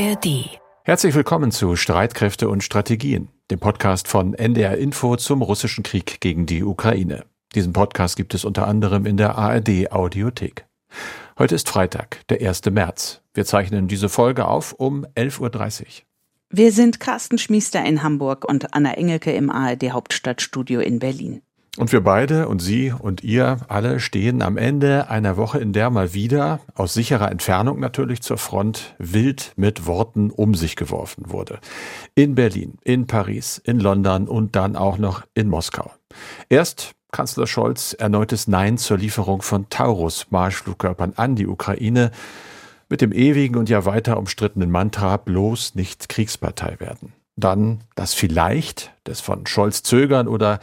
ARD. Herzlich willkommen zu Streitkräfte und Strategien, dem Podcast von NDR Info zum russischen Krieg gegen die Ukraine. Diesen Podcast gibt es unter anderem in der ARD Audiothek. Heute ist Freitag, der 1. März. Wir zeichnen diese Folge auf um 11.30 Uhr. Wir sind Carsten Schmiester in Hamburg und Anna Engelke im ARD Hauptstadtstudio in Berlin. Und wir beide und Sie und ihr alle stehen am Ende einer Woche, in der mal wieder, aus sicherer Entfernung natürlich zur Front, wild mit Worten um sich geworfen wurde. In Berlin, in Paris, in London und dann auch noch in Moskau. Erst Kanzler Scholz erneutes Nein zur Lieferung von Taurus-Marschflugkörpern an die Ukraine mit dem ewigen und ja weiter umstrittenen Mantra bloß nicht Kriegspartei werden. Dann das vielleicht des von Scholz Zögern oder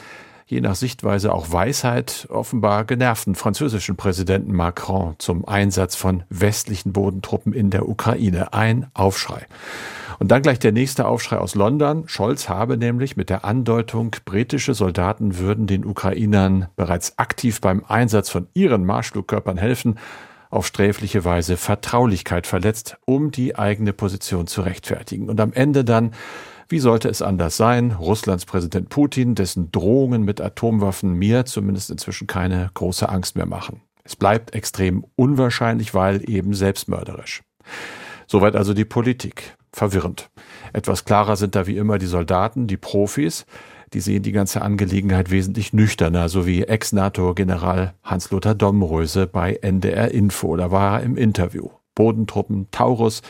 je nach Sichtweise auch Weisheit offenbar genervten französischen Präsidenten Macron zum Einsatz von westlichen Bodentruppen in der Ukraine. Ein Aufschrei. Und dann gleich der nächste Aufschrei aus London. Scholz habe nämlich mit der Andeutung, britische Soldaten würden den Ukrainern bereits aktiv beim Einsatz von ihren Marschflugkörpern helfen, auf sträfliche Weise Vertraulichkeit verletzt, um die eigene Position zu rechtfertigen. Und am Ende dann wie sollte es anders sein? Russlands Präsident Putin, dessen Drohungen mit Atomwaffen mir zumindest inzwischen keine große Angst mehr machen. Es bleibt extrem unwahrscheinlich, weil eben selbstmörderisch. Soweit also die Politik. Verwirrend. Etwas klarer sind da wie immer die Soldaten, die Profis. Die sehen die ganze Angelegenheit wesentlich nüchterner, so wie Ex-NATO-General Hans-Lothar Domröse bei NDR Info. Da war er im Interview. Bodentruppen, Taurus,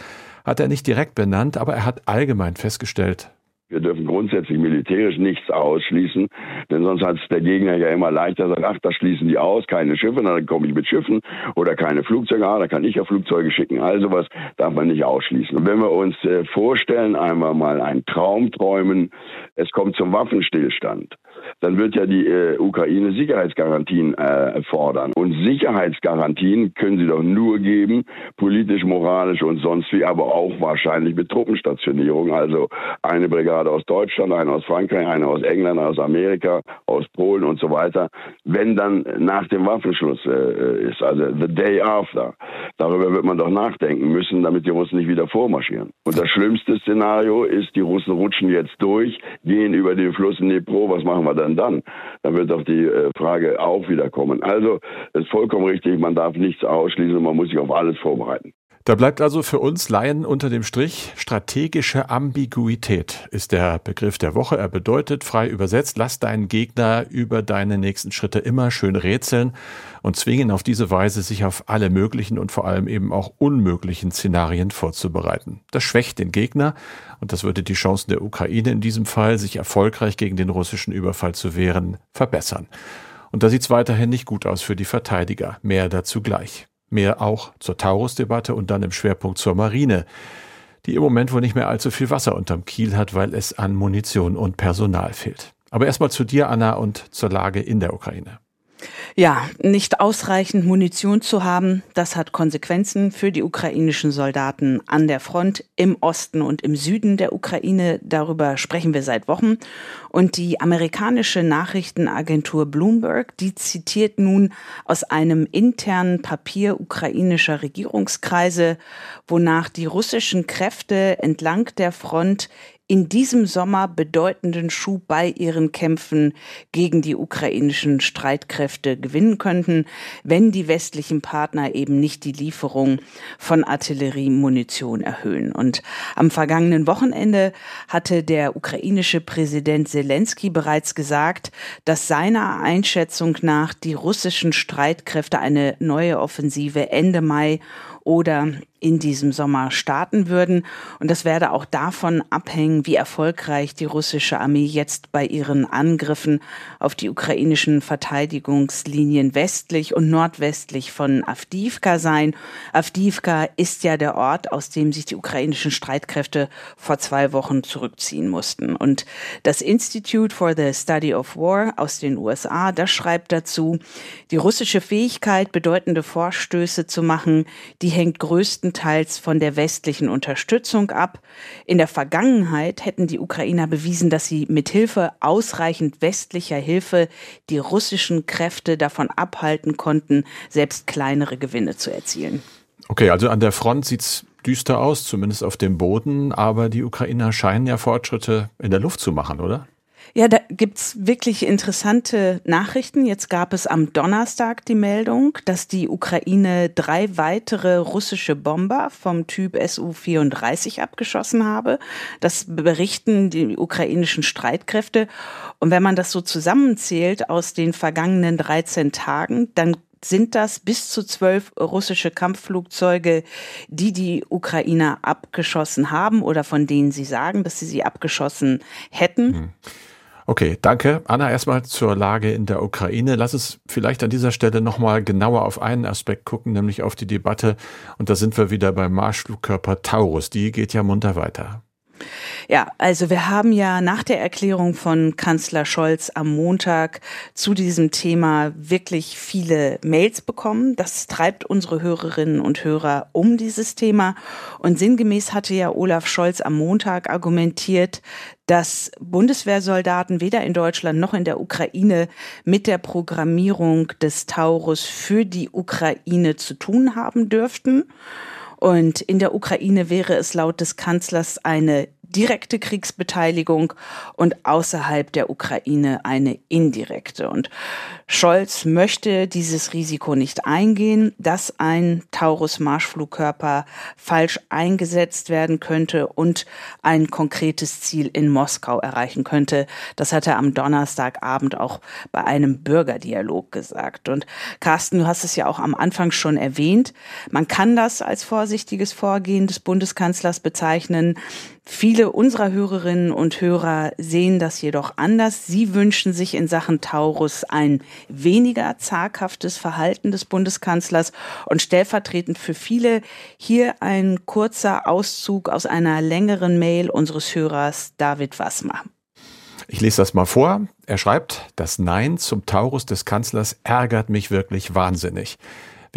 hat er nicht direkt benannt, aber er hat allgemein festgestellt, wir dürfen grundsätzlich militärisch nichts ausschließen, denn sonst hat es der Gegner ja immer leichter sagt, ach, das schließen die aus, keine Schiffe, dann komme ich mit Schiffen oder keine Flugzeuge, ah, da kann ich ja Flugzeuge schicken. All sowas darf man nicht ausschließen. Und wenn wir uns äh, vorstellen, einmal mal einen Traum träumen, es kommt zum Waffenstillstand, dann wird ja die äh, Ukraine Sicherheitsgarantien äh, fordern. Und Sicherheitsgarantien können sie doch nur geben, politisch, moralisch und sonst wie, aber auch wahrscheinlich mit Truppenstationierung. Also eine Brigade aus Deutschland, eine aus Frankreich, eine aus England, aus Amerika, aus Polen und so weiter. Wenn dann nach dem Waffenschluss äh, ist, also the day after, darüber wird man doch nachdenken müssen, damit die Russen nicht wieder vormarschieren. Und das schlimmste Szenario ist, die Russen rutschen jetzt durch, gehen über den Fluss Dnipro, was machen wir denn dann? Dann wird doch die äh, Frage auch wieder kommen. Also, es ist vollkommen richtig, man darf nichts ausschließen, man muss sich auf alles vorbereiten. Da bleibt also für uns Laien unter dem Strich strategische Ambiguität ist der Begriff der Woche. Er bedeutet frei übersetzt, lass deinen Gegner über deine nächsten Schritte immer schön rätseln und zwingen auf diese Weise sich auf alle möglichen und vor allem eben auch unmöglichen Szenarien vorzubereiten. Das schwächt den Gegner und das würde die Chancen der Ukraine in diesem Fall, sich erfolgreich gegen den russischen Überfall zu wehren, verbessern. Und da sieht es weiterhin nicht gut aus für die Verteidiger. Mehr dazu gleich. Mehr auch zur Taurus-Debatte und dann im Schwerpunkt zur Marine, die im Moment wohl nicht mehr allzu viel Wasser unterm Kiel hat, weil es an Munition und Personal fehlt. Aber erstmal zu dir, Anna, und zur Lage in der Ukraine. Ja, nicht ausreichend Munition zu haben, das hat Konsequenzen für die ukrainischen Soldaten an der Front im Osten und im Süden der Ukraine. Darüber sprechen wir seit Wochen. Und die amerikanische Nachrichtenagentur Bloomberg, die zitiert nun aus einem internen Papier ukrainischer Regierungskreise, wonach die russischen Kräfte entlang der Front in diesem Sommer bedeutenden Schub bei ihren Kämpfen gegen die ukrainischen Streitkräfte gewinnen könnten, wenn die westlichen Partner eben nicht die Lieferung von Artilleriemunition erhöhen. Und am vergangenen Wochenende hatte der ukrainische Präsident Zelensky bereits gesagt, dass seiner Einschätzung nach die russischen Streitkräfte eine neue Offensive Ende Mai oder in diesem Sommer starten würden. Und das werde auch davon abhängen, wie erfolgreich die russische Armee jetzt bei ihren Angriffen auf die ukrainischen Verteidigungslinien westlich und nordwestlich von Avdivka sein. Avdivka ist ja der Ort, aus dem sich die ukrainischen Streitkräfte vor zwei Wochen zurückziehen mussten. Und das Institute for the Study of War aus den USA, das schreibt dazu, die russische Fähigkeit, bedeutende Vorstöße zu machen, die hängt größtenteils größtenteils von der westlichen Unterstützung ab. In der Vergangenheit hätten die Ukrainer bewiesen, dass sie mit Hilfe ausreichend westlicher Hilfe die russischen Kräfte davon abhalten konnten, selbst kleinere Gewinne zu erzielen. Okay, also an der Front sieht's düster aus, zumindest auf dem Boden, aber die Ukrainer scheinen ja Fortschritte in der Luft zu machen, oder? Ja, da gibt's wirklich interessante Nachrichten. Jetzt gab es am Donnerstag die Meldung, dass die Ukraine drei weitere russische Bomber vom Typ Su-34 abgeschossen habe. Das berichten die ukrainischen Streitkräfte. Und wenn man das so zusammenzählt aus den vergangenen 13 Tagen, dann sind das bis zu zwölf russische Kampfflugzeuge, die die Ukrainer abgeschossen haben oder von denen sie sagen, dass sie sie abgeschossen hätten. Okay, danke. Anna, erstmal zur Lage in der Ukraine. Lass uns vielleicht an dieser Stelle nochmal genauer auf einen Aspekt gucken, nämlich auf die Debatte. Und da sind wir wieder beim Marschflugkörper Taurus. Die geht ja munter weiter. Ja, also wir haben ja nach der Erklärung von Kanzler Scholz am Montag zu diesem Thema wirklich viele Mails bekommen. Das treibt unsere Hörerinnen und Hörer um dieses Thema. Und sinngemäß hatte ja Olaf Scholz am Montag argumentiert, dass Bundeswehrsoldaten weder in Deutschland noch in der Ukraine mit der Programmierung des Taurus für die Ukraine zu tun haben dürften. Und in der Ukraine wäre es laut des Kanzlers eine direkte Kriegsbeteiligung und außerhalb der Ukraine eine indirekte. Und Scholz möchte dieses Risiko nicht eingehen, dass ein Taurus-Marschflugkörper falsch eingesetzt werden könnte und ein konkretes Ziel in Moskau erreichen könnte. Das hat er am Donnerstagabend auch bei einem Bürgerdialog gesagt. Und Carsten, du hast es ja auch am Anfang schon erwähnt. Man kann das als vorsichtiges Vorgehen des Bundeskanzlers bezeichnen. Viele unserer Hörerinnen und Hörer sehen das jedoch anders. Sie wünschen sich in Sachen Taurus ein weniger zaghaftes Verhalten des Bundeskanzlers und stellvertretend für viele hier ein kurzer Auszug aus einer längeren Mail unseres Hörers David Wassmer. Ich lese das mal vor. Er schreibt, das Nein zum Taurus des Kanzlers ärgert mich wirklich wahnsinnig.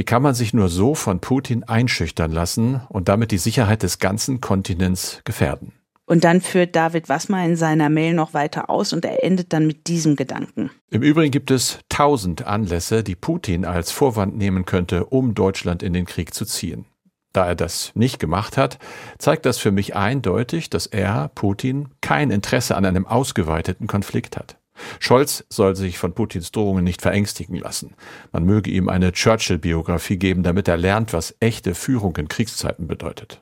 Wie kann man sich nur so von Putin einschüchtern lassen und damit die Sicherheit des ganzen Kontinents gefährden? Und dann führt David Wassmer in seiner Mail noch weiter aus und er endet dann mit diesem Gedanken. Im Übrigen gibt es tausend Anlässe, die Putin als Vorwand nehmen könnte, um Deutschland in den Krieg zu ziehen. Da er das nicht gemacht hat, zeigt das für mich eindeutig, dass er, Putin, kein Interesse an einem ausgeweiteten Konflikt hat. Scholz soll sich von Putins Drohungen nicht verängstigen lassen. Man möge ihm eine Churchill-Biografie geben, damit er lernt, was echte Führung in Kriegszeiten bedeutet.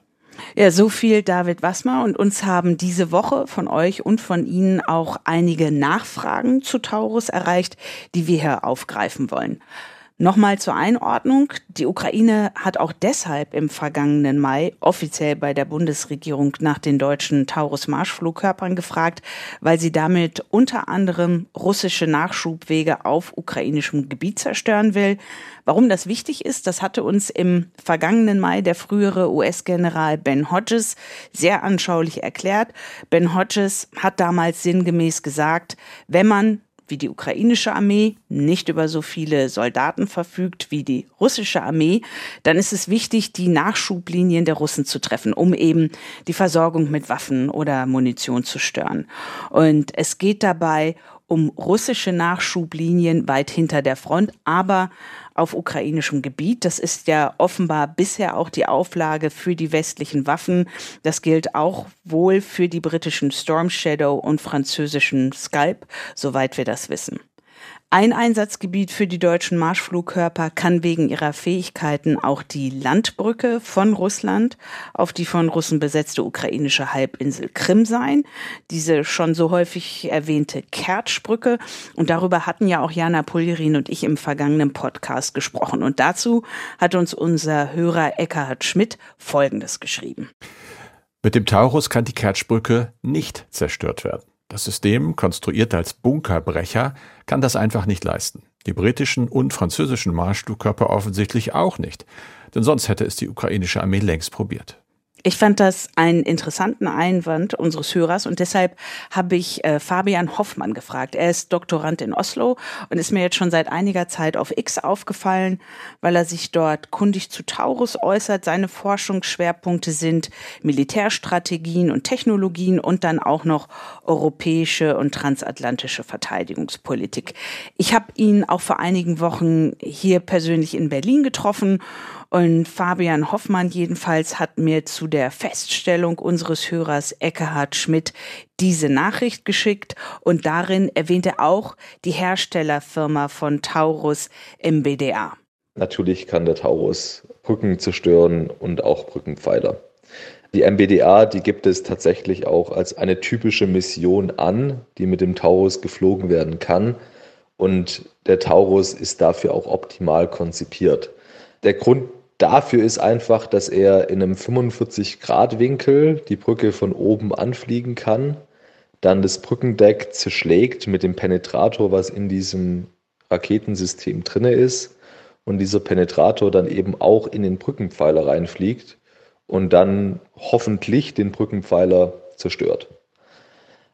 Ja, so viel David Wassmer und uns haben diese Woche von euch und von Ihnen auch einige Nachfragen zu Taurus erreicht, die wir hier aufgreifen wollen. Nochmal zur Einordnung. Die Ukraine hat auch deshalb im vergangenen Mai offiziell bei der Bundesregierung nach den deutschen Taurus-Marschflugkörpern gefragt, weil sie damit unter anderem russische Nachschubwege auf ukrainischem Gebiet zerstören will. Warum das wichtig ist, das hatte uns im vergangenen Mai der frühere US-General Ben Hodges sehr anschaulich erklärt. Ben Hodges hat damals sinngemäß gesagt, wenn man wie die ukrainische Armee nicht über so viele Soldaten verfügt wie die russische Armee, dann ist es wichtig, die Nachschublinien der Russen zu treffen, um eben die Versorgung mit Waffen oder Munition zu stören. Und es geht dabei um russische Nachschublinien weit hinter der Front, aber auf ukrainischem Gebiet. Das ist ja offenbar bisher auch die Auflage für die westlichen Waffen. Das gilt auch wohl für die britischen Storm Shadow und französischen Scalp, soweit wir das wissen. Ein Einsatzgebiet für die deutschen Marschflugkörper kann wegen ihrer Fähigkeiten auch die Landbrücke von Russland auf die von Russen besetzte ukrainische Halbinsel Krim sein. Diese schon so häufig erwähnte Kertschbrücke. Und darüber hatten ja auch Jana Puljerin und ich im vergangenen Podcast gesprochen. Und dazu hat uns unser Hörer Eckhard Schmidt Folgendes geschrieben. Mit dem Taurus kann die Kertschbrücke nicht zerstört werden. Das System, konstruiert als Bunkerbrecher, kann das einfach nicht leisten. Die britischen und französischen Marschflugkörper offensichtlich auch nicht, denn sonst hätte es die ukrainische Armee längst probiert. Ich fand das einen interessanten Einwand unseres Hörers und deshalb habe ich äh, Fabian Hoffmann gefragt. Er ist Doktorand in Oslo und ist mir jetzt schon seit einiger Zeit auf X aufgefallen, weil er sich dort kundig zu Taurus äußert. Seine Forschungsschwerpunkte sind Militärstrategien und Technologien und dann auch noch europäische und transatlantische Verteidigungspolitik. Ich habe ihn auch vor einigen Wochen hier persönlich in Berlin getroffen Und Fabian Hoffmann jedenfalls hat mir zu der Feststellung unseres Hörers Eckehard Schmidt diese Nachricht geschickt und darin erwähnt er auch die Herstellerfirma von Taurus MBDA. Natürlich kann der Taurus Brücken zerstören und auch Brückenpfeiler. Die MBDA, die gibt es tatsächlich auch als eine typische Mission an, die mit dem Taurus geflogen werden kann. Und der Taurus ist dafür auch optimal konzipiert. Der Grund dafür ist einfach, dass er in einem 45-Grad-Winkel die Brücke von oben anfliegen kann, dann das Brückendeck zerschlägt mit dem Penetrator, was in diesem Raketensystem drinne ist und dieser Penetrator dann eben auch in den Brückenpfeiler reinfliegt und dann hoffentlich den Brückenpfeiler zerstört.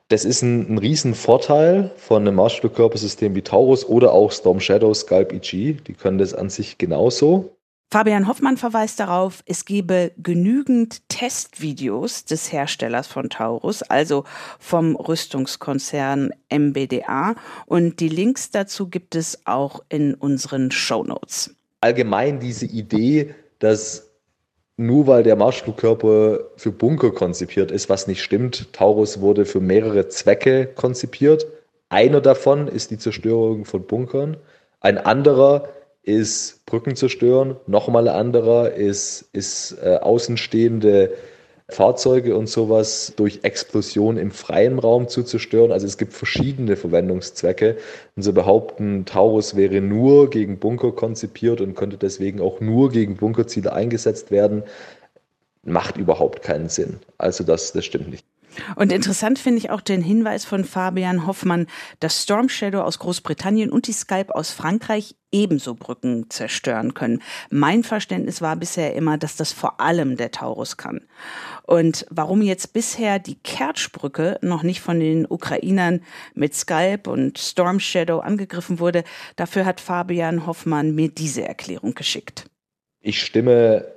Das ist ein, ein Riesenvorteil von einem Marschflugkörpersystem wie Taurus oder auch Storm Shadow, Scalp EG. Die können das an sich genauso. Fabian Hoffmann verweist darauf, es gebe genügend Testvideos des Herstellers von Taurus, also vom Rüstungskonzern MBDA. Und die Links dazu gibt es auch in unseren Show Notes. Allgemein diese Idee, dass nur weil der Marschflugkörper für Bunker konzipiert ist, was nicht stimmt. Taurus wurde für mehrere Zwecke konzipiert. Einer davon ist die Zerstörung von Bunkern. Ein anderer ist Brücken zerstören. Nochmal ein anderer ist, ist äh, außenstehende Fahrzeuge und sowas durch Explosion im freien Raum zu zerstören. Also es gibt verschiedene Verwendungszwecke. Und sie behaupten, Taurus wäre nur gegen Bunker konzipiert und könnte deswegen auch nur gegen Bunkerziele eingesetzt werden. Macht überhaupt keinen Sinn. Also das, das stimmt nicht. Und interessant finde ich auch den Hinweis von Fabian Hoffmann, dass Storm Shadow aus Großbritannien und die Skype aus Frankreich ebenso Brücken zerstören können. Mein Verständnis war bisher immer, dass das vor allem der Taurus kann. Und warum jetzt bisher die Kertschbrücke noch nicht von den Ukrainern mit Skype und Storm Shadow angegriffen wurde, dafür hat Fabian Hoffmann mir diese Erklärung geschickt. Ich stimme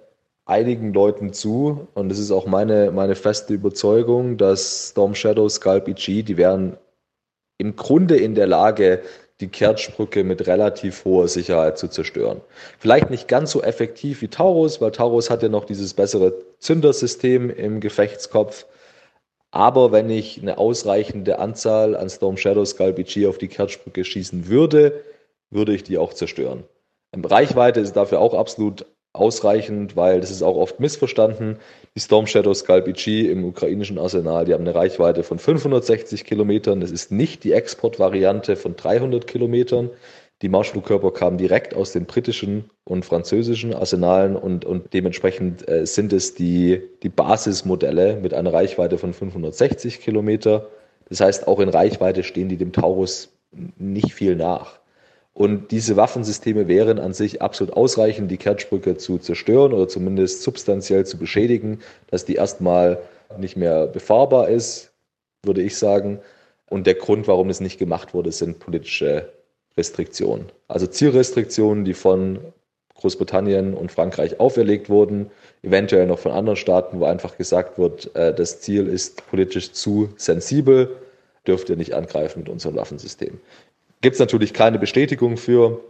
einigen Leuten zu und es ist auch meine, meine feste Überzeugung, dass Storm Shadow, Scalp EG, die wären im Grunde in der Lage, die Kertschbrücke mit relativ hoher Sicherheit zu zerstören. Vielleicht nicht ganz so effektiv wie Taurus, weil Taurus hat ja noch dieses bessere Zündersystem im Gefechtskopf. Aber wenn ich eine ausreichende Anzahl an Storm Shadow Scalp EG auf die Kertschbrücke schießen würde, würde ich die auch zerstören. Reichweite ist dafür auch absolut ausreichend, weil das ist auch oft missverstanden. Die Storm Shadow Scalp EG im ukrainischen Arsenal, die haben eine Reichweite von 560 Kilometern. Das ist nicht die Exportvariante von 300 Kilometern. Die Marschflugkörper kamen direkt aus den britischen und französischen Arsenalen und, und dementsprechend äh, sind es die, die Basismodelle mit einer Reichweite von 560 Kilometer. Das heißt, auch in Reichweite stehen die dem Taurus nicht viel nach. Und diese Waffensysteme wären an sich absolut ausreichend, die Kertschbrücke zu zerstören oder zumindest substanziell zu beschädigen, dass die erstmal nicht mehr befahrbar ist, würde ich sagen. Und der Grund, warum es nicht gemacht wurde, sind politische Restriktionen. Also Zielrestriktionen, die von Großbritannien und Frankreich auferlegt wurden, eventuell noch von anderen Staaten, wo einfach gesagt wird, äh, das Ziel ist politisch zu sensibel, dürft ihr nicht angreifen mit unserem Waffensystem. Gibt es natürlich keine Bestätigung für,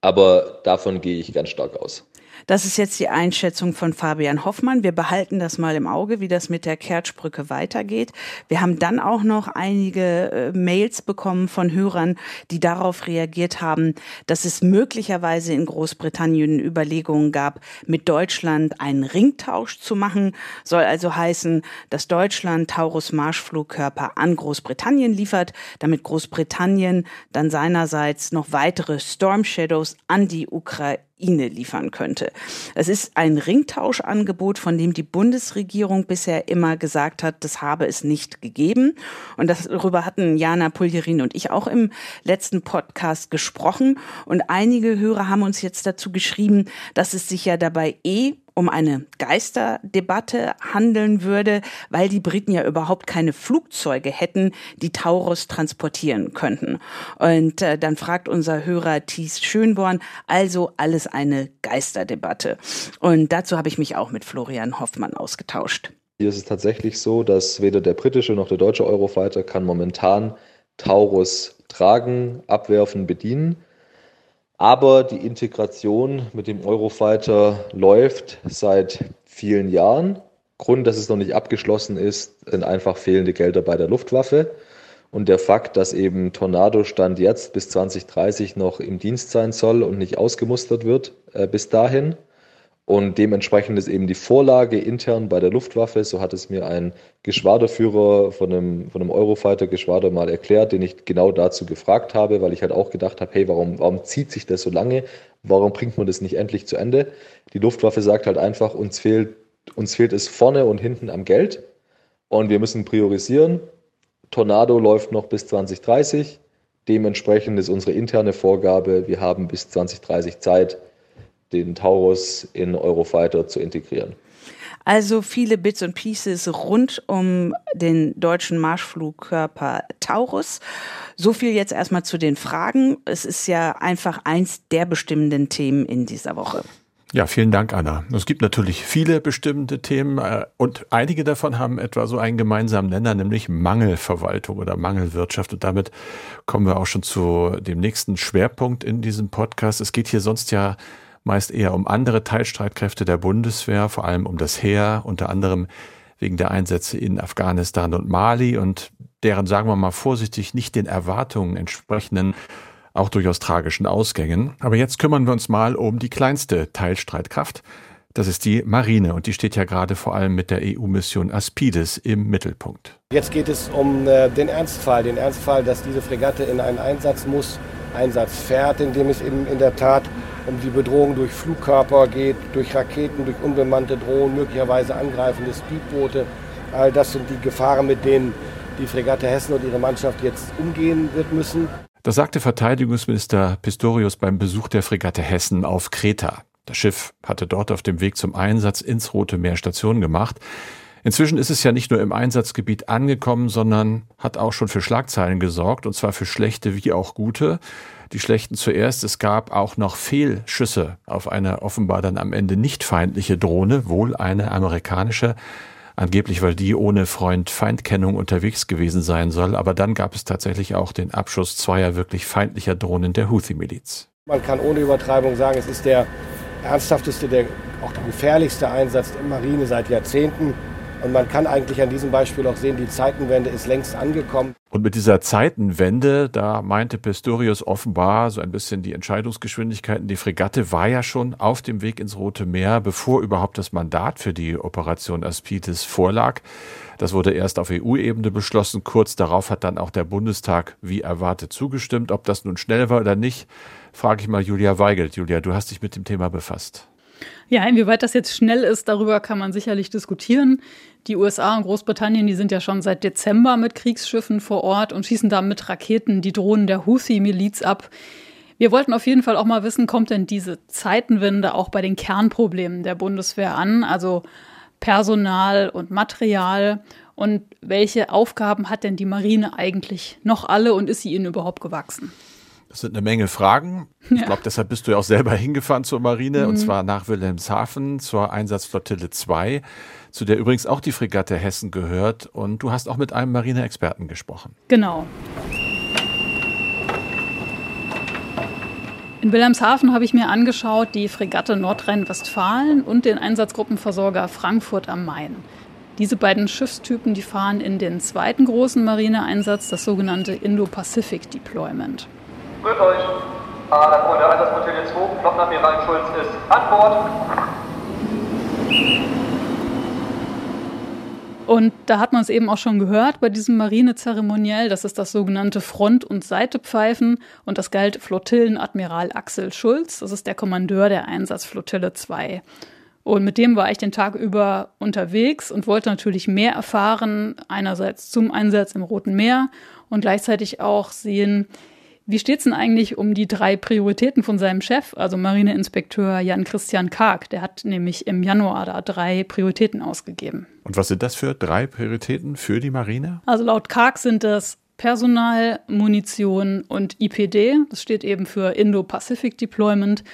aber davon gehe ich ganz stark aus. Das ist jetzt die Einschätzung von Fabian Hoffmann. Wir behalten das mal im Auge, wie das mit der Kertschbrücke weitergeht. Wir haben dann auch noch einige äh, Mails bekommen von Hörern, die darauf reagiert haben, dass es möglicherweise in Großbritannien Überlegungen gab, mit Deutschland einen Ringtausch zu machen. Soll also heißen, dass Deutschland Taurus Marschflugkörper an Großbritannien liefert, damit Großbritannien dann seinerseits noch weitere Storm Shadows an die Ukraine Ukraine liefern könnte. Es ist ein Ringtauschangebot, von dem die Bundesregierung bisher immer gesagt hat, das habe es nicht gegeben. Und darüber hatten Jana Puljerin und ich auch im letzten Podcast gesprochen. Und einige Hörer haben uns jetzt dazu geschrieben, dass es sich ja dabei eh um eine Geisterdebatte handeln würde, weil die Briten ja überhaupt keine Flugzeuge hätten, die Taurus transportieren könnten. Und äh, dann fragt unser Hörer Thies Schönborn, also alles eine Geisterdebatte. Und dazu habe ich mich auch mit Florian Hoffmann ausgetauscht. Hier ist es tatsächlich so, dass weder der britische noch der deutsche Eurofighter kann momentan Taurus tragen, abwerfen, bedienen. Aber die Integration mit dem Eurofighter läuft seit vielen Jahren. Grund, dass es noch nicht abgeschlossen ist, sind einfach fehlende Gelder bei der Luftwaffe. Und der Fakt, dass eben Tornado Stand jetzt bis 2030 noch im Dienst sein soll und nicht ausgemustert wird äh, bis dahin. Und dementsprechend ist eben die Vorlage intern bei der Luftwaffe, so hat es mir ein Geschwaderführer von einem, von einem Eurofighter-Geschwader mal erklärt, den ich genau dazu gefragt habe, weil ich halt auch gedacht habe, hey, warum, warum zieht sich das so lange? Warum bringt man das nicht endlich zu Ende? Die Luftwaffe sagt halt einfach, uns fehlt, uns fehlt es vorne und hinten am Geld und wir müssen priorisieren. Tornado läuft noch bis 2030. Dementsprechend ist unsere interne Vorgabe, wir haben bis 2030 Zeit, den Taurus in Eurofighter zu integrieren. Also viele Bits und Pieces rund um den deutschen Marschflugkörper Taurus. So viel jetzt erstmal zu den Fragen. Es ist ja einfach eins der bestimmenden Themen in dieser Woche. Ja, vielen Dank, Anna. Es gibt natürlich viele bestimmte Themen äh, und einige davon haben etwa so einen gemeinsamen Nenner, nämlich Mangelverwaltung oder Mangelwirtschaft. Und damit kommen wir auch schon zu dem nächsten Schwerpunkt in diesem Podcast. Es geht hier sonst ja meist eher um andere Teilstreitkräfte der Bundeswehr, vor allem um das Heer, unter anderem wegen der Einsätze in Afghanistan und Mali und deren, sagen wir mal vorsichtig, nicht den Erwartungen entsprechenden, auch durchaus tragischen Ausgängen. Aber jetzt kümmern wir uns mal um die kleinste Teilstreitkraft. Das ist die Marine und die steht ja gerade vor allem mit der EU-Mission Aspides im Mittelpunkt. Jetzt geht es um äh, den Ernstfall, den Ernstfall, dass diese Fregatte in einen Einsatz muss, Einsatz fährt, in dem es in, in der Tat um die Bedrohung durch Flugkörper geht, durch Raketen, durch unbemannte Drohnen, möglicherweise angreifende Speedboote. All das sind die Gefahren, mit denen die Fregatte Hessen und ihre Mannschaft jetzt umgehen wird müssen. Das sagte Verteidigungsminister Pistorius beim Besuch der Fregatte Hessen auf Kreta. Das Schiff hatte dort auf dem Weg zum Einsatz ins Rote Meer Station gemacht. Inzwischen ist es ja nicht nur im Einsatzgebiet angekommen, sondern hat auch schon für Schlagzeilen gesorgt, und zwar für schlechte wie auch gute. Die schlechten zuerst, es gab auch noch Fehlschüsse auf eine offenbar dann am Ende nicht feindliche Drohne, wohl eine amerikanische, angeblich weil die ohne Freund-Feindkennung unterwegs gewesen sein soll, aber dann gab es tatsächlich auch den Abschuss zweier wirklich feindlicher Drohnen der Houthi-Miliz. Man kann ohne Übertreibung sagen, es ist der ernsthafteste, der auch der gefährlichste Einsatz der Marine seit Jahrzehnten. Und man kann eigentlich an diesem Beispiel auch sehen, die Zeitenwende ist längst angekommen. Und mit dieser Zeitenwende, da meinte Pistorius offenbar so ein bisschen die Entscheidungsgeschwindigkeiten. Die Fregatte war ja schon auf dem Weg ins Rote Meer, bevor überhaupt das Mandat für die Operation Aspides vorlag. Das wurde erst auf EU-Ebene beschlossen. Kurz darauf hat dann auch der Bundestag wie erwartet zugestimmt. Ob das nun schnell war oder nicht, frage ich mal Julia Weigelt. Julia, du hast dich mit dem Thema befasst. Ja, inwieweit das jetzt schnell ist, darüber kann man sicherlich diskutieren. Die USA und Großbritannien, die sind ja schon seit Dezember mit Kriegsschiffen vor Ort und schießen da mit Raketen die Drohnen der Houthi-Miliz ab. Wir wollten auf jeden Fall auch mal wissen, kommt denn diese Zeitenwende auch bei den Kernproblemen der Bundeswehr an, also Personal und Material? Und welche Aufgaben hat denn die Marine eigentlich noch alle und ist sie ihnen überhaupt gewachsen? Das sind eine Menge Fragen. Ich glaube, deshalb bist du ja auch selber hingefahren zur Marine mhm. und zwar nach Wilhelmshaven zur Einsatzflottille 2, zu der übrigens auch die Fregatte Hessen gehört. Und du hast auch mit einem Marineexperten gesprochen. Genau. In Wilhelmshaven habe ich mir angeschaut die Fregatte Nordrhein-Westfalen und den Einsatzgruppenversorger Frankfurt am Main. Diese beiden Schiffstypen, die fahren in den zweiten großen Marineeinsatz, das sogenannte Indo-Pacific Deployment. Grüß euch. Ah, der Freunde, Einsatzflottille 2, Flottenadmiral Schulz ist an Bord. Und da hat man es eben auch schon gehört bei diesem Marinezeremoniell. Das ist das sogenannte Front- und Seitepfeifen. Und das galt Flottillenadmiral Axel Schulz. Das ist der Kommandeur der Einsatzflottille 2. Und mit dem war ich den Tag über unterwegs und wollte natürlich mehr erfahren. Einerseits zum Einsatz im Roten Meer und gleichzeitig auch sehen, wie steht es denn eigentlich um die drei Prioritäten von seinem Chef, also Marineinspekteur Jan-Christian Karg? Der hat nämlich im Januar da drei Prioritäten ausgegeben. Und was sind das für drei Prioritäten für die Marine? Also laut Karg sind das Personal, Munition und IPD. Das steht eben für Indo-Pacific Deployment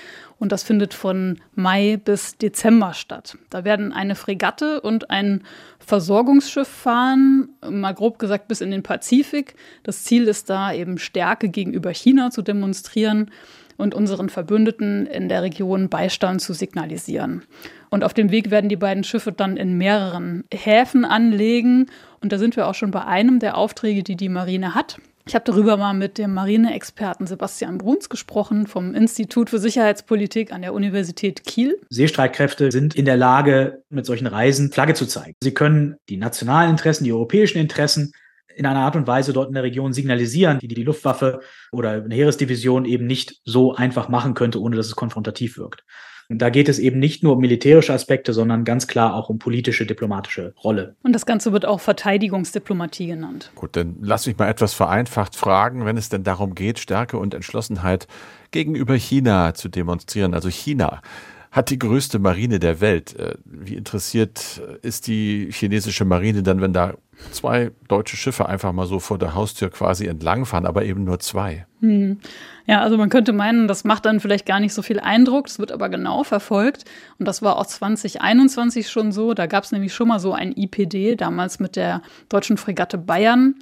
und das findet von Mai bis Dezember statt. Da werden eine Fregatte und ein Versorgungsschiff fahren, mal grob gesagt bis in den Pazifik. Das Ziel ist da eben Stärke gegenüber China zu demonstrieren. und unseren Verbündeten in der Region Beistand zu signalisieren. Und auf dem Weg werden die beiden Schiffe dann in mehreren Häfen anlegen. Und da sind wir auch schon bei einem der Aufträge, die die Marine hat. Ich habe darüber mal mit dem Marineexperten Sebastian Bruns gesprochen vom Institut für Sicherheitspolitik an der Universität Kiel. Seestreitkräfte sind in der Lage, mit solchen Reisen Flagge zu zeigen. Sie können die nationalen Interessen, die europäischen Interessen in einer Art und Weise dort in der Region signalisieren, die die Luftwaffe oder eine Heeresdivision eben nicht so einfach machen könnte, ohne dass es konfrontativ wirkt. Und da geht es eben nicht nur um militärische Aspekte, sondern ganz klar auch um politische, diplomatische Rolle. Und das Ganze wird auch Verteidigungsdiplomatie genannt. Gut, dann lass mich mal etwas vereinfacht fragen, wenn es denn darum geht, Stärke und Entschlossenheit gegenüber China zu demonstrieren. Also China hat die größte Marine der Welt. Äh, wie interessiert ist die chinesische Marine dann, wenn da zwei deutsche Schiffe einfach mal so vor der Haustür quasi entlangfahren, aber eben nur zwei? Hm. Ja, also man könnte meinen, das macht dann vielleicht gar nicht so viel Eindruck, es wird aber genau verfolgt. Und das war auch 2021 schon so. Da gab es nämlich schon mal so ein IPD, damals mit der deutschen Fregatte Bayern.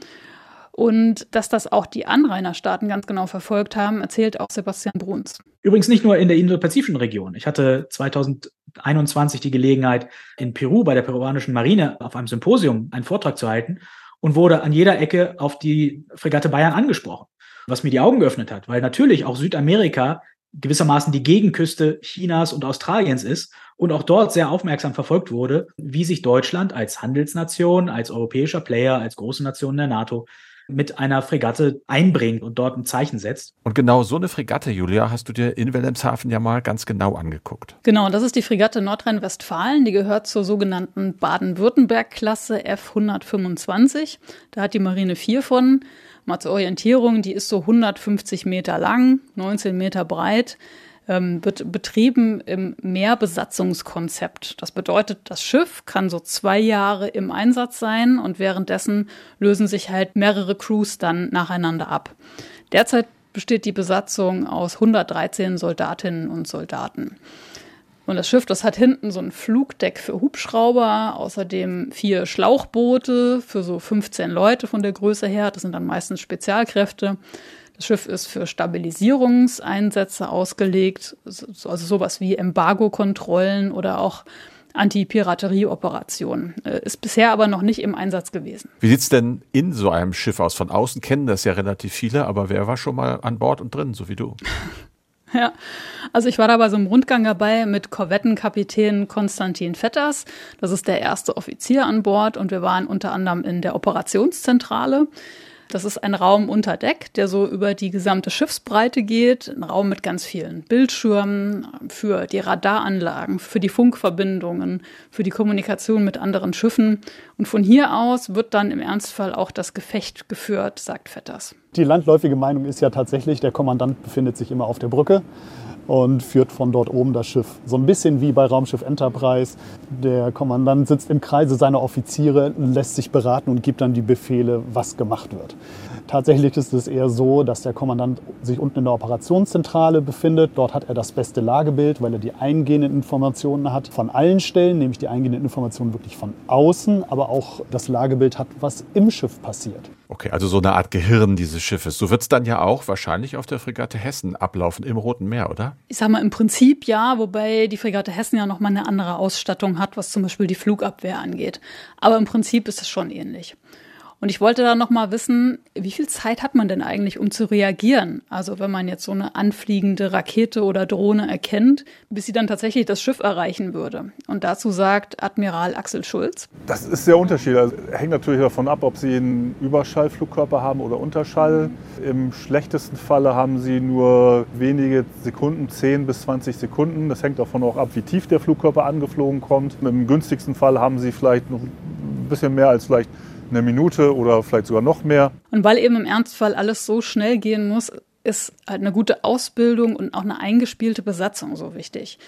Und dass das auch die Anrainerstaaten ganz genau verfolgt haben, erzählt auch Sebastian Bruns. Übrigens nicht nur in der indopazifischen Region. Ich hatte 2021 die Gelegenheit, in Peru bei der peruanischen Marine auf einem Symposium einen Vortrag zu halten und wurde an jeder Ecke auf die Fregatte Bayern angesprochen, was mir die Augen geöffnet hat, weil natürlich auch Südamerika gewissermaßen die Gegenküste Chinas und Australiens ist und auch dort sehr aufmerksam verfolgt wurde, wie sich Deutschland als Handelsnation, als europäischer Player, als große Nation der NATO mit einer Fregatte einbringt und dort ein Zeichen setzt. Und genau so eine Fregatte, Julia, hast du dir in Wilhelmshaven ja mal ganz genau angeguckt. Genau, das ist die Fregatte Nordrhein-Westfalen. Die gehört zur sogenannten Baden-Württemberg-Klasse F125. Da hat die Marine vier von. Mal zur Orientierung, die ist so 150 Meter lang, 19 Meter breit ähm, wird betrieben im Mehrbesatzungskonzept. Das bedeutet, das Schiff kann so zwei Jahre im Einsatz sein und währenddessen lösen sich halt mehrere Crews dann nacheinander ab. Derzeit besteht die Besatzung aus 113 Soldatinnen und Soldaten. Und das Schiff, das hat hinten so ein Flugdeck für Hubschrauber, außerdem vier Schlauchboote für so 15 Leute von der Größe her. Das sind dann meistens Spezialkräfte. Das Schiff ist für Stabilisierungseinsätze ausgelegt, also sowas wie Embargo-Kontrollen oder auch Anti-Piraterie-Operationen. Äh, ist bisher aber noch nicht im Einsatz gewesen. Wie sieht es denn in so einem Schiff aus? Von außen kennen das ja relativ viele, aber wer war schon mal an Bord und drin, so wie du? Ja, also ich war da bei so einem Rundgang dabei mit Korvettenkapitän Konstantin Vetters. Das ist der erste Offizier an Bord und wir waren unter anderem in der Operationszentrale. Das ist ein Raum unter Deck, der so über die gesamte Schiffsbreite geht. Ein Raum mit ganz vielen Bildschirmen für die Radaranlagen, für die Funkverbindungen, für die Kommunikation mit anderen Schiffen. Und von hier aus wird dann im Ernstfall auch das Gefecht geführt, sagt Vetters. Die landläufige Meinung ist ja tatsächlich, der Kommandant befindet sich immer auf der Brücke und führt von dort oben das Schiff. So ein bisschen wie bei Raumschiff Enterprise. Der Kommandant sitzt im Kreise seiner Offiziere, lässt sich beraten und gibt dann die Befehle, was gemacht wird. Tatsächlich ist es eher so, dass der Kommandant sich unten in der Operationszentrale befindet. Dort hat er das beste Lagebild, weil er die eingehenden Informationen hat von allen Stellen, nämlich die eingehenden Informationen wirklich von außen, aber auch das Lagebild hat, was im Schiff passiert. Okay, also so eine Art Gehirn dieses Schiffes. So wird es dann ja auch wahrscheinlich auf der Fregatte Hessen ablaufen im Roten Meer, oder? Ich sag mal im Prinzip ja, wobei die Fregatte Hessen ja nochmal eine andere Ausstattung hat, was zum Beispiel die Flugabwehr angeht. Aber im Prinzip ist es schon ähnlich. Und ich wollte da noch mal wissen, wie viel Zeit hat man denn eigentlich, um zu reagieren? Also wenn man jetzt so eine anfliegende Rakete oder Drohne erkennt, bis sie dann tatsächlich das Schiff erreichen würde. Und dazu sagt Admiral Axel Schulz. Das ist sehr unterschiedlich. Also, hängt natürlich davon ab, ob Sie einen Überschallflugkörper haben oder Unterschall. Im schlechtesten Falle haben Sie nur wenige Sekunden, 10 bis 20 Sekunden. Das hängt davon auch ab, wie tief der Flugkörper angeflogen kommt. Im günstigsten Fall haben Sie vielleicht noch ein bisschen mehr als vielleicht eine Minute oder vielleicht sogar noch mehr. Und weil eben im Ernstfall alles so schnell gehen muss, ist halt eine gute Ausbildung und auch eine eingespielte Besatzung so wichtig.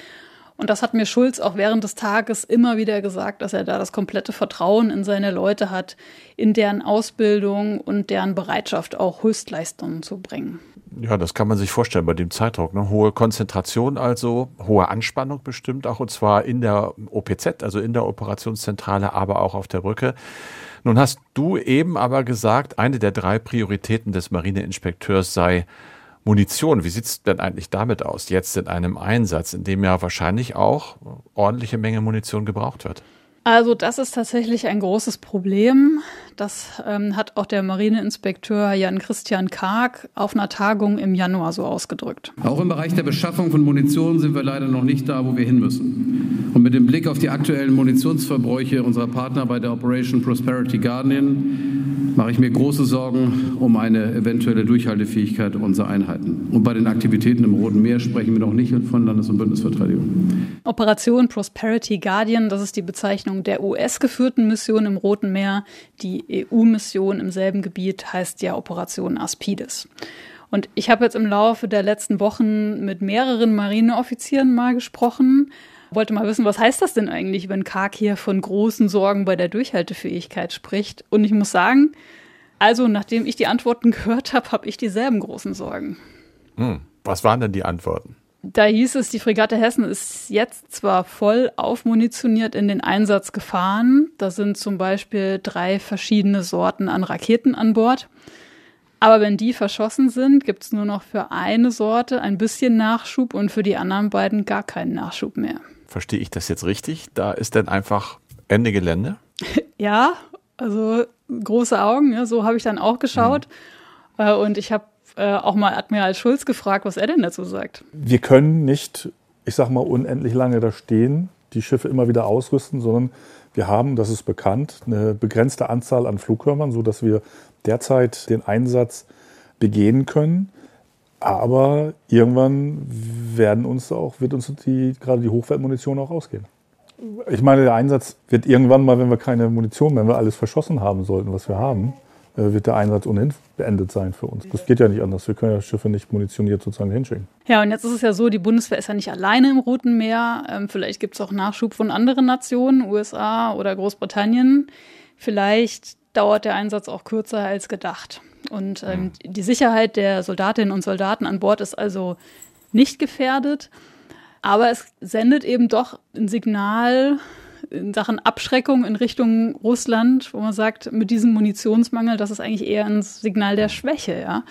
Und das hat mir Schulz auch während des Tages immer wieder gesagt, dass er da das komplette Vertrauen in seine Leute hat, in deren Ausbildung und deren Bereitschaft auch Höchstleistungen zu bringen. Ja, das kann man sich vorstellen bei dem Zeitdruck. Ne? Hohe Konzentration also, hohe Anspannung bestimmt auch, und zwar in der OPZ, also in der Operationszentrale, aber auch auf der Brücke. Nun hast du eben aber gesagt, eine der drei Prioritäten des Marineinspekteurs sei Munition, wie sieht's denn eigentlich damit aus, jetzt in einem Einsatz, in dem ja wahrscheinlich auch ordentliche Menge Munition gebraucht wird? Also das ist tatsächlich ein großes Problem. Das ähm, hat auch der Marineinspekteur Jan Christian Karg auf einer Tagung im Januar so ausgedrückt. Auch im Bereich der Beschaffung von Munition sind wir leider noch nicht da, wo wir hin müssen. Und mit dem Blick auf die aktuellen Munitionsverbräuche unserer Partner bei der Operation Prosperity Guardian mache ich mir große Sorgen um eine eventuelle Durchhaltefähigkeit unserer Einheiten. Und bei den Aktivitäten im Roten Meer sprechen wir noch nicht von Landes- und Bündnisverteidigung. Operation Prosperity Guardian, das ist die Bezeichnung der US-geführten Mission im Roten Meer. Die EU-Mission im selben Gebiet heißt ja Operation Aspides. Und ich habe jetzt im Laufe der letzten Wochen mit mehreren Marineoffizieren mal gesprochen, wollte mal wissen, was heißt das denn eigentlich, wenn Kark hier von großen Sorgen bei der Durchhaltefähigkeit spricht. Und ich muss sagen, also nachdem ich die Antworten gehört habe, habe ich dieselben großen Sorgen. Hm. Was waren denn die Antworten? Da hieß es, die Fregatte Hessen ist jetzt zwar voll aufmunitioniert in den Einsatz gefahren. Da sind zum Beispiel drei verschiedene Sorten an Raketen an Bord. Aber wenn die verschossen sind, gibt es nur noch für eine Sorte ein bisschen Nachschub und für die anderen beiden gar keinen Nachschub mehr. Verstehe ich das jetzt richtig? Da ist dann einfach Ende Gelände? ja, also große Augen, ja, so habe ich dann auch geschaut. Mhm. Und ich habe äh, auch mal Admiral Schulz gefragt, was er denn dazu sagt. Wir können nicht, ich sag mal, unendlich lange da stehen, die Schiffe immer wieder ausrüsten, sondern wir haben, das ist bekannt, eine begrenzte Anzahl an Flugkörpern, sodass wir derzeit den Einsatz begehen können. Aber irgendwann werden uns auch, wird uns die, gerade die Hochwertmunition auch ausgehen. Ich meine, der Einsatz wird irgendwann mal, wenn wir keine Munition, wenn wir alles verschossen haben sollten, was wir haben, wird der Einsatz ohnehin beendet sein für uns. Das geht ja nicht anders. Wir können ja Schiffe nicht munitioniert sozusagen hinschicken. Ja, und jetzt ist es ja so, die Bundeswehr ist ja nicht alleine im Roten Meer. Ähm, vielleicht gibt es auch Nachschub von anderen Nationen, USA oder Großbritannien. Vielleicht dauert der Einsatz auch kürzer als gedacht. Und ähm, die Sicherheit der Soldatinnen und Soldaten an Bord ist also nicht gefährdet. Aber es sendet eben doch ein Signal in Sachen Abschreckung in Richtung Russland, wo man sagt, mit diesem Munitionsmangel, das ist eigentlich eher ein Signal der Schwäche, ja.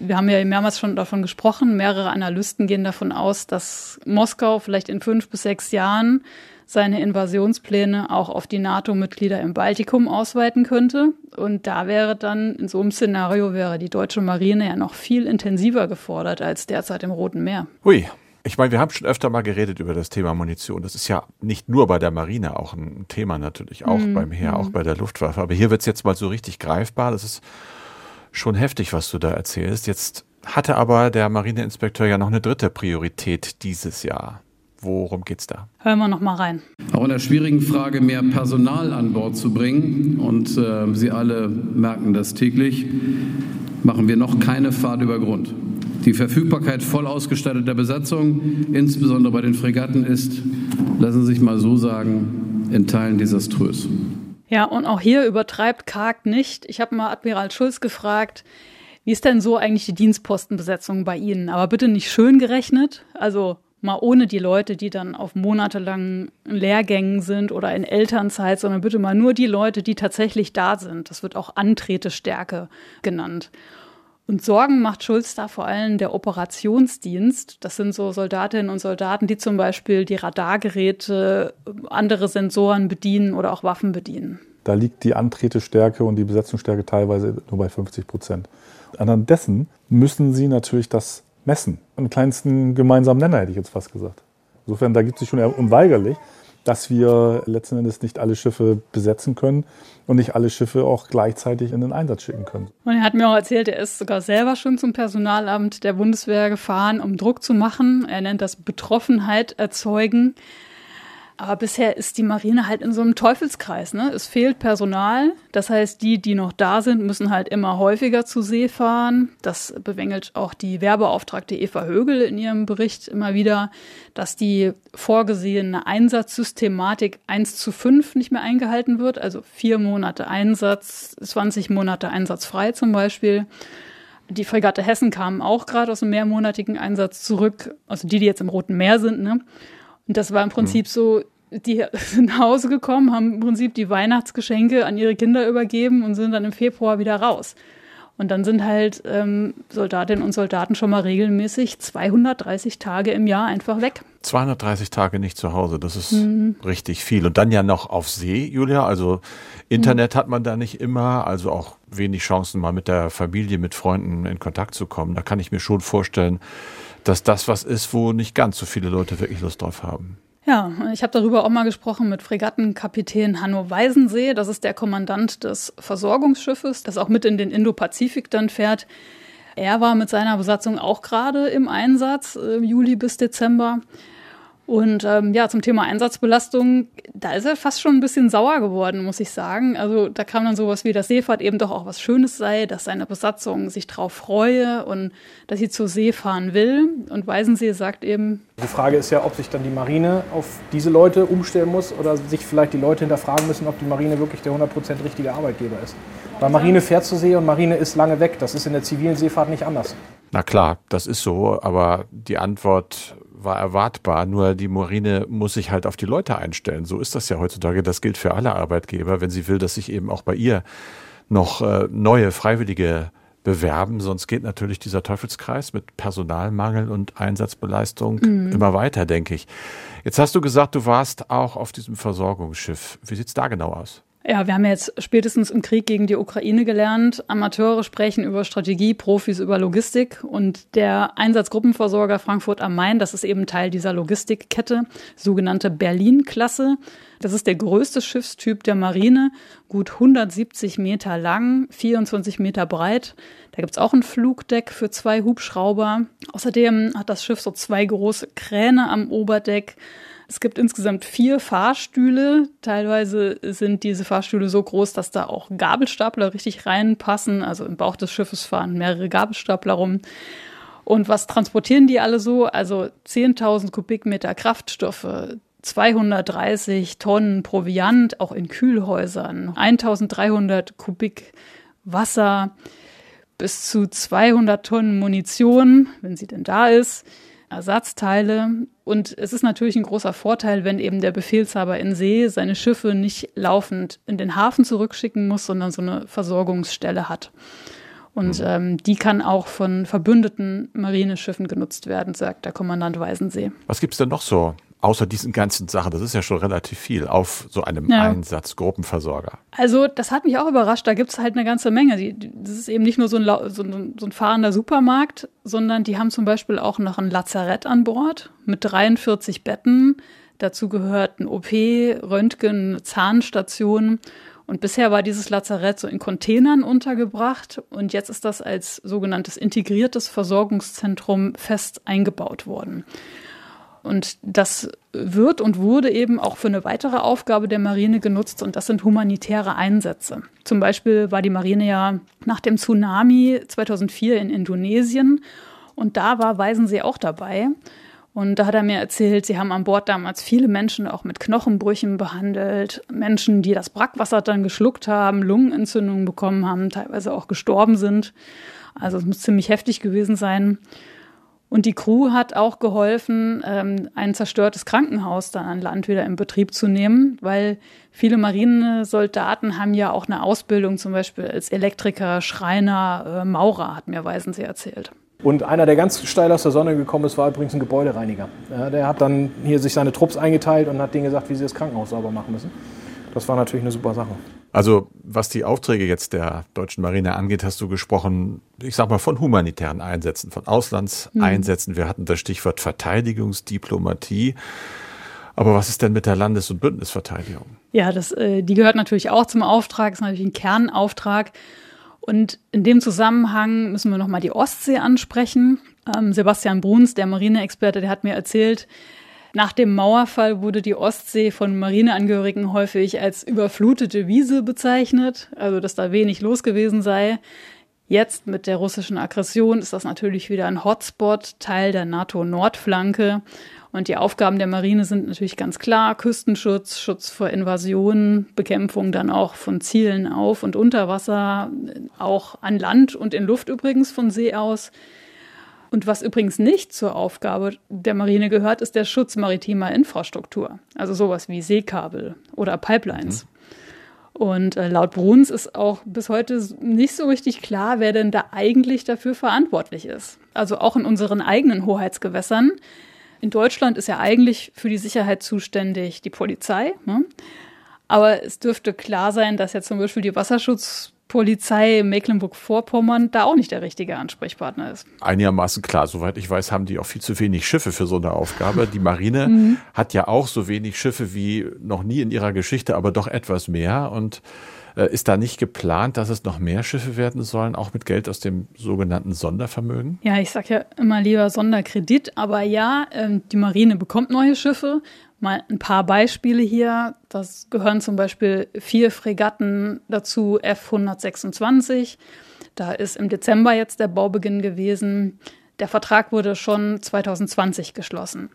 Wir haben ja mehrmals schon davon gesprochen. Mehrere Analysten gehen davon aus, dass Moskau vielleicht in fünf bis sechs Jahren seine Invasionspläne auch auf die NATO-Mitglieder im Baltikum ausweiten könnte. Und da wäre dann, in so einem Szenario wäre die deutsche Marine ja noch viel intensiver gefordert als derzeit im Roten Meer. Hui, ich meine, wir haben schon öfter mal geredet über das Thema Munition. Das ist ja nicht nur bei der Marine auch ein Thema natürlich, auch mhm. beim Heer, auch bei der Luftwaffe. Aber hier wird es jetzt mal so richtig greifbar. Das ist schon heftig, was du da erzählst. Jetzt hatte aber der Marineinspekteur ja noch eine dritte Priorität dieses Jahr. Worum geht's da? Hören wir noch mal rein. Auch in der schwierigen Frage, mehr Personal an Bord zu bringen, und äh, Sie alle merken das täglich, machen wir noch keine Fahrt über Grund. Die Verfügbarkeit voll ausgestatteter Besatzung, insbesondere bei den Fregatten, ist, lassen Sie sich mal so sagen, in Teilen desaströs. Ja, und auch hier übertreibt Karg nicht. Ich habe mal Admiral Schulz gefragt, wie ist denn so eigentlich die Dienstpostenbesetzung bei Ihnen? Aber bitte nicht schön gerechnet, also mal ohne die Leute, die dann auf monatelangen Lehrgängen sind oder in Elternzeit, sondern bitte mal nur die Leute, die tatsächlich da sind. Das wird auch Antretestärke genannt. Und Sorgen macht Schulz da vor allem der Operationsdienst. Das sind so Soldatinnen und Soldaten, die zum Beispiel die Radargeräte, andere Sensoren bedienen oder auch Waffen bedienen. Da liegt die Antretestärke und die Besetzungsstärke teilweise nur bei 50 Prozent. Anhand dessen müssen sie natürlich das messen. Am kleinsten gemeinsamen Nenner hätte ich jetzt fast gesagt. Insofern, da gibt es sich schon unweigerlich dass wir letzten Endes nicht alle Schiffe besetzen können und nicht alle Schiffe auch gleichzeitig in den Einsatz schicken können. Und er hat mir auch erzählt, er ist sogar selber schon zum Personalamt der Bundeswehr gefahren, um Druck zu machen. Er nennt das Betroffenheit erzeugen. Aber bisher ist die Marine halt in so einem Teufelskreis. Ne? Es fehlt Personal. Das heißt, die, die noch da sind, müssen halt immer häufiger zu See fahren. Das bemängelt auch die Werbeauftragte Eva Högel in ihrem Bericht immer wieder, dass die vorgesehene Einsatzsystematik 1 zu 5 nicht mehr eingehalten wird. Also vier Monate Einsatz, 20 Monate einsatzfrei zum Beispiel. Die Fregatte Hessen kam auch gerade aus einem mehrmonatigen Einsatz zurück, also die, die jetzt im Roten Meer sind. Ne? Und das war im Prinzip mhm. so, die sind nach Hause gekommen, haben im Prinzip die Weihnachtsgeschenke an ihre Kinder übergeben und sind dann im Februar wieder raus. Und dann sind halt ähm, Soldatinnen und Soldaten schon mal regelmäßig 230 Tage im Jahr einfach weg. 230 Tage nicht zu Hause, das ist mhm. richtig viel. Und dann ja noch auf See, Julia. Also Internet mhm. hat man da nicht immer, also auch wenig Chancen, mal mit der Familie, mit Freunden in Kontakt zu kommen. Da kann ich mir schon vorstellen, dass das was ist, wo nicht ganz so viele Leute wirklich Lust drauf haben. Ja, ich habe darüber auch mal gesprochen mit Fregattenkapitän Hanno Weisensee. Das ist der Kommandant des Versorgungsschiffes, das auch mit in den Indopazifik dann fährt. Er war mit seiner Besatzung auch gerade im Einsatz, äh, Juli bis Dezember. Und ähm, ja, zum Thema Einsatzbelastung, da ist er fast schon ein bisschen sauer geworden, muss ich sagen. Also da kam dann sowas wie, dass Seefahrt eben doch auch was Schönes sei, dass seine Besatzung sich drauf freue und dass sie zur See fahren will. Und Weisensee sagt eben. Die Frage ist ja, ob sich dann die Marine auf diese Leute umstellen muss oder sich vielleicht die Leute hinterfragen müssen, ob die Marine wirklich der 100% richtige Arbeitgeber ist. Weil Marine fährt zur See und Marine ist lange weg. Das ist in der zivilen Seefahrt nicht anders. Na klar, das ist so, aber die Antwort war erwartbar, nur die Marine muss sich halt auf die Leute einstellen. So ist das ja heutzutage. Das gilt für alle Arbeitgeber, wenn sie will, dass sich eben auch bei ihr noch äh, neue Freiwillige bewerben. Sonst geht natürlich dieser Teufelskreis mit Personalmangel und Einsatzbeleistung mhm. immer weiter, denke ich. Jetzt hast du gesagt, du warst auch auf diesem Versorgungsschiff. Wie sieht's da genau aus? Ja, wir haben jetzt spätestens im Krieg gegen die Ukraine gelernt. Amateure sprechen über Strategie, Profis über Logistik. Und der Einsatzgruppenversorger Frankfurt am Main, das ist eben Teil dieser Logistikkette, sogenannte Berlin-Klasse. Das ist der größte Schiffstyp der Marine, gut 170 Meter lang, 24 Meter breit. Da gibt's auch ein Flugdeck für zwei Hubschrauber. Außerdem hat das Schiff so zwei große Kräne am Oberdeck es gibt insgesamt vier Fahrstühle. Teilweise sind diese Fahrstühle so groß, dass da auch Gabelstapler richtig reinpassen. Also im Bauch des Schiffes fahren mehrere Gabelstapler rum. Und was transportieren die alle so? Also 10.000 Kubikmeter Kraftstoffe, 230 Tonnen Proviant, auch in Kühlhäusern, 1300 Kubik Wasser, bis zu 200 Tonnen Munition, wenn sie denn da ist, Ersatzteile. Und es ist natürlich ein großer Vorteil, wenn eben der Befehlshaber in See seine Schiffe nicht laufend in den Hafen zurückschicken muss, sondern so eine Versorgungsstelle hat. Und mhm. ähm, die kann auch von verbündeten Marineschiffen genutzt werden, sagt der Kommandant Weisensee. Was gibt es denn noch so außer diesen ganzen Sachen, das ist ja schon relativ viel, auf so einem ja. Einsatz Gruppenversorger? Also das hat mich auch überrascht, da gibt es halt eine ganze Menge. Das ist eben nicht nur so ein, so, ein, so ein fahrender Supermarkt, sondern die haben zum Beispiel auch noch ein Lazarett an Bord mit 43 Betten. Dazu gehört ein OP, Röntgen, Zahnstation. Und bisher war dieses Lazarett so in Containern untergebracht und jetzt ist das als sogenanntes integriertes Versorgungszentrum fest eingebaut worden. Und das wird und wurde eben auch für eine weitere Aufgabe der Marine genutzt und das sind humanitäre Einsätze. Zum Beispiel war die Marine ja nach dem Tsunami 2004 in Indonesien und da war Weisensee auch dabei. Und da hat er mir erzählt, sie haben an Bord damals viele Menschen auch mit Knochenbrüchen behandelt, Menschen, die das Brackwasser dann geschluckt haben, Lungenentzündungen bekommen haben, teilweise auch gestorben sind. Also es muss ziemlich heftig gewesen sein. Und die Crew hat auch geholfen, ähm, ein zerstörtes Krankenhaus dann an Land wieder in Betrieb zu nehmen, weil viele Marinesoldaten haben ja auch eine Ausbildung, zum Beispiel als Elektriker, Schreiner, äh, Maurer, hat mir Weisensee erzählt. Und einer, der ganz steil aus der Sonne gekommen ist, war übrigens ein Gebäudereiniger. Der hat dann hier sich seine Trupps eingeteilt und hat denen gesagt, wie sie das Krankenhaus sauber machen müssen. Das war natürlich eine super Sache. Also was die Aufträge jetzt der deutschen Marine angeht, hast du gesprochen, ich sag mal, von humanitären Einsätzen, von Auslandseinsätzen. Mhm. Wir hatten das Stichwort Verteidigungsdiplomatie. Aber was ist denn mit der Landes- und Bündnisverteidigung? Ja, das, äh, die gehört natürlich auch zum Auftrag, ist natürlich ein Kernauftrag. Und in dem Zusammenhang müssen wir nochmal die Ostsee ansprechen. Ähm, Sebastian Bruns, der Marineexperte, der hat mir erzählt, nach dem Mauerfall wurde die Ostsee von Marineangehörigen häufig als überflutete Wiese bezeichnet, also dass da wenig los gewesen sei. Jetzt mit der russischen Aggression ist das natürlich wieder ein Hotspot, Teil der NATO-Nordflanke. Und die Aufgaben der Marine sind natürlich ganz klar. Küstenschutz, Schutz vor Invasionen, Bekämpfung dann auch von Zielen auf und unter Wasser, auch an Land und in Luft übrigens von See aus. Und was übrigens nicht zur Aufgabe der Marine gehört, ist der Schutz maritimer Infrastruktur. Also sowas wie Seekabel oder Pipelines. Mhm. Und äh, laut Bruns ist auch bis heute nicht so richtig klar, wer denn da eigentlich dafür verantwortlich ist. Also auch in unseren eigenen Hoheitsgewässern. In Deutschland ist ja eigentlich für die Sicherheit zuständig die Polizei. Ne? Aber es dürfte klar sein, dass ja zum Beispiel die Wasserschutz Polizei Mecklenburg-Vorpommern da auch nicht der richtige Ansprechpartner ist. Einigermaßen klar. Soweit ich weiß, haben die auch viel zu wenig Schiffe für so eine Aufgabe. Die Marine mhm. hat ja auch so wenig Schiffe wie noch nie in ihrer Geschichte, aber doch etwas mehr. Und äh, ist da nicht geplant, dass es noch mehr Schiffe werden sollen, auch mit Geld aus dem sogenannten Sondervermögen? Ja, ich sage ja immer lieber Sonderkredit, aber ja, ähm, die Marine bekommt neue Schiffe Mal ein paar Beispiele hier. Das gehören zum Beispiel vier Fregatten dazu, F-126. Da ist im Dezember jetzt der Baubeginn gewesen. Der Vertrag wurde schon 2020 geschlossen.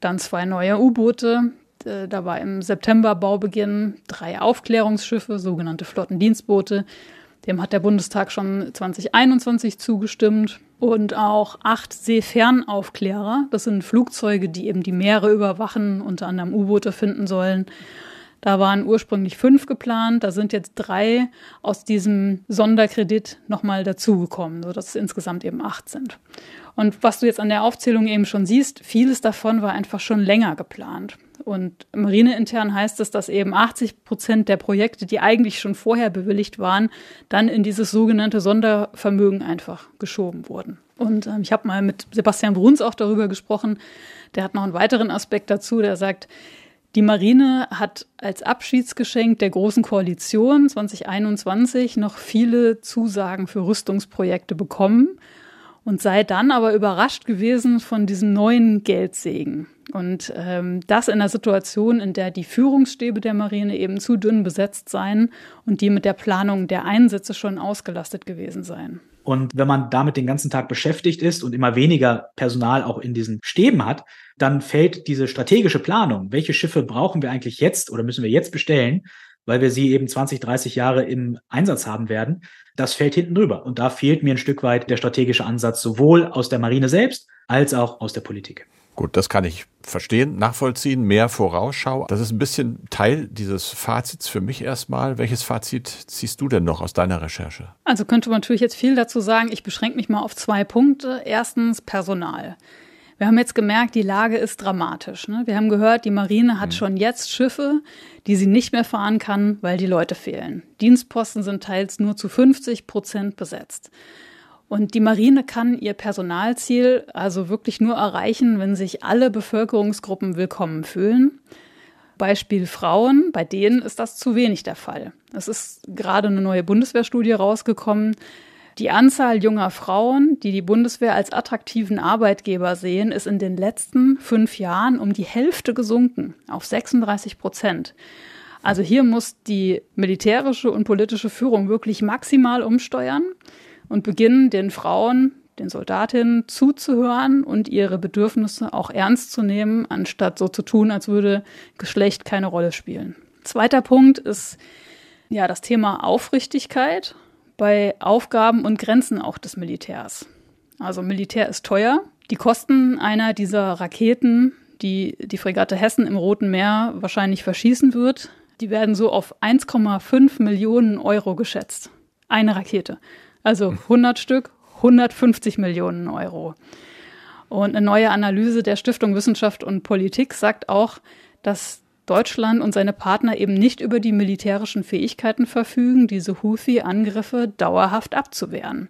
Dann zwei neue U-Boote. Da war im September Baubeginn drei Aufklärungsschiffe, sogenannte Flottendienstboote. Dem hat der Bundestag schon 2021 zugestimmt. Und auch acht Seefernaufklärer. Das sind Flugzeuge, die eben die Meere überwachen, unter anderem U-Boote finden sollen. Da waren ursprünglich fünf geplant, da sind jetzt drei aus diesem Sonderkredit nochmal dazugekommen, sodass es insgesamt eben acht sind. Und was du jetzt an der Aufzählung eben schon siehst, vieles davon war einfach schon länger geplant. Und marineintern heißt es, dass eben 80 Prozent der Projekte, die eigentlich schon vorher bewilligt waren, dann in dieses sogenannte Sondervermögen einfach geschoben wurden. Und ähm, ich habe mal mit Sebastian Bruns auch darüber gesprochen. Der hat noch einen weiteren Aspekt dazu, der sagt, die Marine hat als Abschiedsgeschenk der Großen Koalition 2021 noch viele Zusagen für Rüstungsprojekte bekommen und sei dann aber überrascht gewesen von diesem neuen Geldsegen. Und ähm, das in einer Situation, in der die Führungsstäbe der Marine eben zu dünn besetzt seien und die mit der Planung der Einsätze schon ausgelastet gewesen seien. Und wenn man damit den ganzen Tag beschäftigt ist und immer weniger Personal auch in diesen Stäben hat, dann fällt diese strategische Planung, welche Schiffe brauchen wir eigentlich jetzt oder müssen wir jetzt bestellen, weil wir sie eben 20, 30 Jahre im Einsatz haben werden, das fällt hinten drüber. Und da fehlt mir ein Stück weit der strategische Ansatz, sowohl aus der Marine selbst als auch aus der Politik. Gut, das kann ich verstehen, nachvollziehen, mehr Vorausschau. Das ist ein bisschen Teil dieses Fazits für mich erstmal. Welches Fazit ziehst du denn noch aus deiner Recherche? Also könnte man natürlich jetzt viel dazu sagen. Ich beschränke mich mal auf zwei Punkte. Erstens Personal. Wir haben jetzt gemerkt, die Lage ist dramatisch. Ne? Wir haben gehört, die Marine hat mhm. schon jetzt Schiffe, die sie nicht mehr fahren kann, weil die Leute fehlen. Dienstposten sind teils nur zu 50 Prozent besetzt. Und die Marine kann ihr Personalziel also wirklich nur erreichen, wenn sich alle Bevölkerungsgruppen willkommen fühlen. Beispiel Frauen, bei denen ist das zu wenig der Fall. Es ist gerade eine neue Bundeswehrstudie rausgekommen, die Anzahl junger Frauen, die die Bundeswehr als attraktiven Arbeitgeber sehen, ist in den letzten fünf Jahren um die Hälfte gesunken, auf 36 Prozent. Also hier muss die militärische und politische Führung wirklich maximal umsteuern und beginnen, den Frauen, den Soldatinnen zuzuhören und ihre Bedürfnisse auch ernst zu nehmen, anstatt so zu tun, als würde Geschlecht keine Rolle spielen. Zweiter Punkt ist ja das Thema Aufrichtigkeit bei Aufgaben und Grenzen auch des Militärs. Also Militär ist teuer. Die Kosten einer dieser Raketen, die die Fregatte Hessen im Roten Meer wahrscheinlich verschießen wird, die werden so auf 1,5 Millionen Euro geschätzt. Eine Rakete. Also 100 Stück, 150 Millionen Euro. Und eine neue Analyse der Stiftung Wissenschaft und Politik sagt auch, dass Deutschland und seine Partner eben nicht über die militärischen Fähigkeiten verfügen, diese Houthi-Angriffe dauerhaft abzuwehren.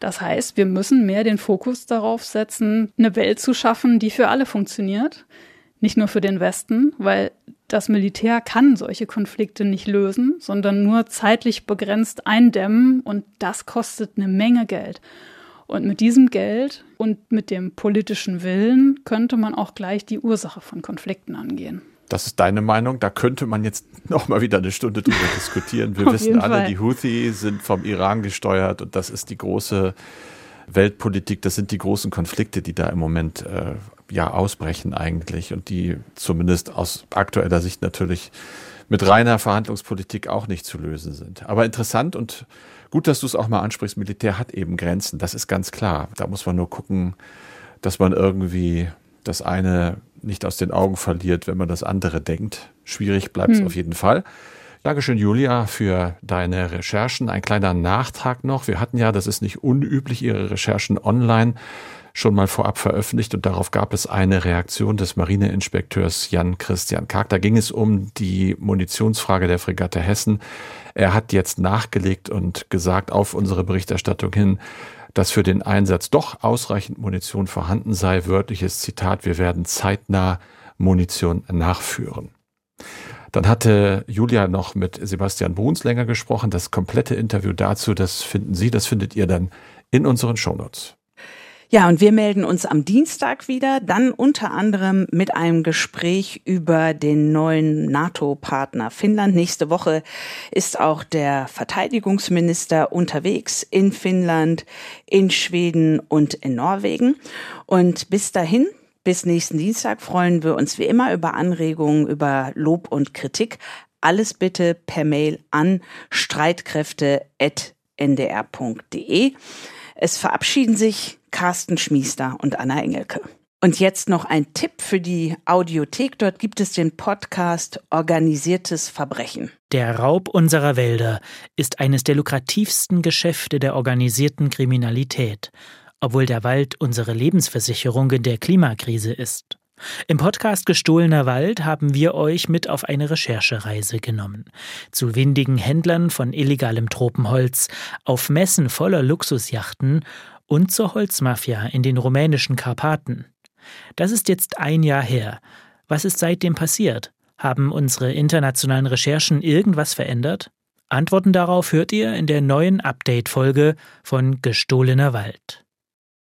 Das heißt, wir müssen mehr den Fokus darauf setzen, eine Welt zu schaffen, die für alle funktioniert. Nicht nur für den Westen, weil das Militär kann solche Konflikte nicht lösen, sondern nur zeitlich begrenzt eindämmen und das kostet eine Menge Geld. Und mit diesem Geld und mit dem politischen Willen könnte man auch gleich die Ursache von Konflikten angehen. Das ist deine Meinung. Da könnte man jetzt noch mal wieder eine Stunde drüber diskutieren. Wir wissen alle, Fall. die Houthi sind vom Iran gesteuert und das ist die große Weltpolitik. Das sind die großen Konflikte, die da im Moment äh, ja ausbrechen eigentlich und die zumindest aus aktueller Sicht natürlich mit reiner Verhandlungspolitik auch nicht zu lösen sind. Aber interessant und gut, dass du es auch mal ansprichst. Militär hat eben Grenzen. Das ist ganz klar. Da muss man nur gucken, dass man irgendwie das eine nicht aus den Augen verliert, wenn man das andere denkt. Schwierig bleibt es hm. auf jeden Fall. Dankeschön, Julia, für deine Recherchen. Ein kleiner Nachtrag noch. Wir hatten ja, das ist nicht unüblich, Ihre Recherchen online schon mal vorab veröffentlicht und darauf gab es eine Reaktion des Marineinspekteurs Jan Christian Karg. Da ging es um die Munitionsfrage der Fregatte Hessen. Er hat jetzt nachgelegt und gesagt auf unsere Berichterstattung hin, dass für den Einsatz doch ausreichend Munition vorhanden sei. Wörtliches Zitat, wir werden zeitnah Munition nachführen. Dann hatte Julia noch mit Sebastian Bruns länger gesprochen. Das komplette Interview dazu, das finden Sie, das findet ihr dann in unseren Shownotes. Ja, und wir melden uns am Dienstag wieder, dann unter anderem mit einem Gespräch über den neuen NATO-Partner Finnland. Nächste Woche ist auch der Verteidigungsminister unterwegs in Finnland, in Schweden und in Norwegen. Und bis dahin bis nächsten Dienstag freuen wir uns wie immer über Anregungen, über Lob und Kritik. Alles bitte per Mail an streitkräfte.ndr.de. Es verabschieden sich Carsten Schmiester und Anna Engelke. Und jetzt noch ein Tipp für die Audiothek. Dort gibt es den Podcast Organisiertes Verbrechen. Der Raub unserer Wälder ist eines der lukrativsten Geschäfte der organisierten Kriminalität, obwohl der Wald unsere Lebensversicherung in der Klimakrise ist. Im Podcast Gestohlener Wald haben wir euch mit auf eine Recherchereise genommen. Zu windigen Händlern von illegalem Tropenholz, auf Messen voller Luxusjachten und zur Holzmafia in den rumänischen Karpaten. Das ist jetzt ein Jahr her. Was ist seitdem passiert? Haben unsere internationalen Recherchen irgendwas verändert? Antworten darauf hört ihr in der neuen Update-Folge von Gestohlener Wald.